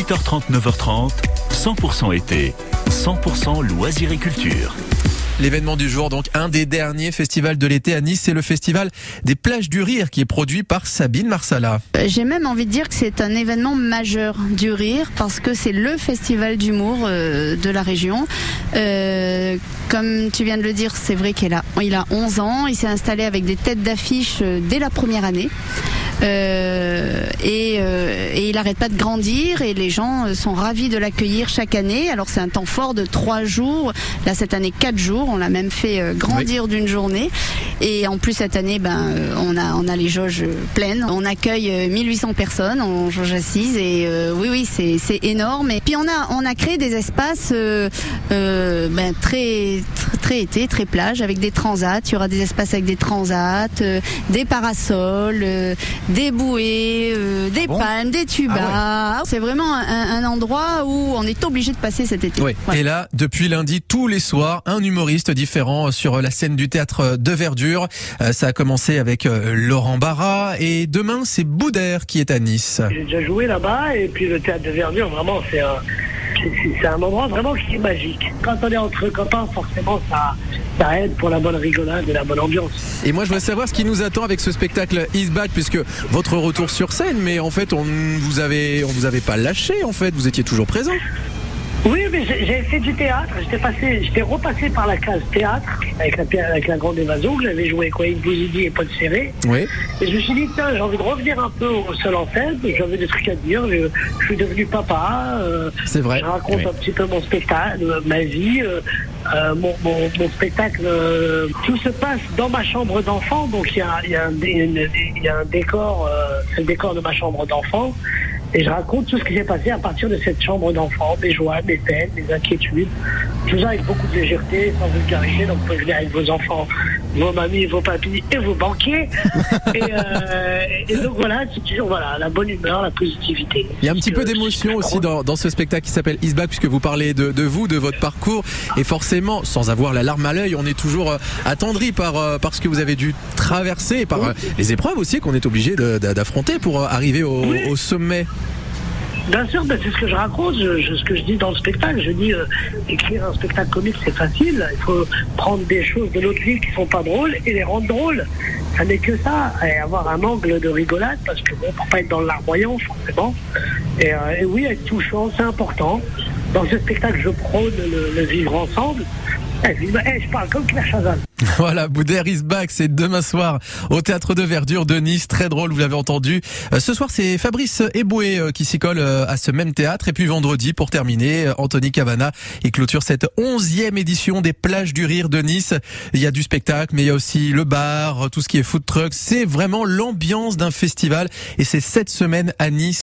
8h30, 9h30, 100% été, 100% loisirs et culture. L'événement du jour, donc un des derniers festivals de l'été à Nice, c'est le festival des plages du rire qui est produit par Sabine Marsala. Euh, J'ai même envie de dire que c'est un événement majeur du rire parce que c'est le festival d'humour euh, de la région. Euh, comme tu viens de le dire, c'est vrai qu'il a, il a 11 ans, il s'est installé avec des têtes d'affiche dès la première année. Euh, et, euh, et il n'arrête pas de grandir et les gens euh, sont ravis de l'accueillir chaque année. Alors c'est un temps fort de trois jours, là cette année quatre jours, on l'a même fait euh, grandir d'une journée. Et en plus cette année, ben euh, on a on a les jauges pleines. On accueille euh, 1800 personnes en jauge assise et euh, oui oui c'est c'est énorme. Et puis on a on a créé des espaces ben, très très très été, très plage avec des transats. Il y aura des espaces avec des transats, euh, des parasols, euh, des bouées, euh, des bon palmes, des tubas. C'est vraiment un, un endroit où on est obligé de passer cet été. Oui. Et là, depuis lundi, tous les soirs, un humoriste différent sur la scène du théâtre de Verdure. Euh, Ça a commencé avec euh, Laurent Barra et demain, c'est Boudère qui est à Nice. J'ai déjà joué là-bas et puis le théâtre de Verdure, vraiment, c'est un, c'est- un endroit vraiment qui est magique. Quand on est entre copains, forcément, ça, aide pour la bonne rigolade et la bonne ambiance. Et moi, je voudrais savoir ce qui nous attend avec ce spectacle Is Back, puisque votre retour sur scène, mais en fait, on vous avait, on vous avait pas lâché, en fait, vous étiez toujours présent. Oui, mais j'ai fait du théâtre. J'étais passé, j'étais repassé par la case théâtre avec la, avec la grande évasion que j'avais joué avec Bouzidi et Paul Serré. Oui. Et je me suis dit, tiens, j'ai envie de revenir un peu au seul en scène. J'avais des trucs à dire. Je, je suis devenu papa. euh, C'est vrai. Je raconte Oui. un petit peu mon spectacle, euh, ma vie, euh, euh, mon, mon, mon spectacle. euh, tout se passe dans ma chambre d'enfant. Donc il y a, y, a y a un décor, euh, c'est le décor de ma chambre d'enfant. Et je raconte tout ce qui s'est passé à partir de cette chambre d'enfant, mes joies, mes peines, mes inquiétudes. Tout ça avec beaucoup de légèreté, sans vulgarité. Donc vous pouvez venir avec vos enfants, vos mamies, vos papis et vos banquiers. et, euh, et donc voilà, c'est toujours voilà, la bonne humeur, la positivité. Il y a un petit peu d'émotion aussi dans, dans ce spectacle qui s'appelle Is Back, puisque vous parlez de, de vous, de votre parcours, et forcément, sans avoir la larme à l'œil, on est toujours euh, attendri par, euh, par ce que vous avez dû traverser, et par les épreuves aussi qu'on est obligé d'affronter pour arriver au, Oui. au sommet. Bien sûr, ben, c'est ce que je raconte, je- ce que je dis dans le spectacle. Je dis, euh, écrire un spectacle comique, c'est facile. Il faut prendre des choses de notre vie qui sont pas drôles et les rendre drôles. Ça n'est que ça, et avoir un angle de rigolade, parce que bon, pour pas être dans larmoyant, forcément. Et, euh, et oui, être touchant, c'est important. Dans ce spectacle, je prône le vivre ensemble. Eh, eh. Voilà, Boudère is back, c'est demain soir au théâtre de Verdure de Nice, très drôle, vous l'avez entendu. Euh, ce soir, c'est Fabrice Eboué euh, qui s'y colle euh, à ce même théâtre. Et puis vendredi, pour terminer, Anthony Cavana, il clôture cette onzième édition des plages du rire de Nice. Il y a du spectacle, mais il y a aussi le bar, tout ce qui est food truck. C'est vraiment l'ambiance d'un festival. Et c'est cette semaine à Nice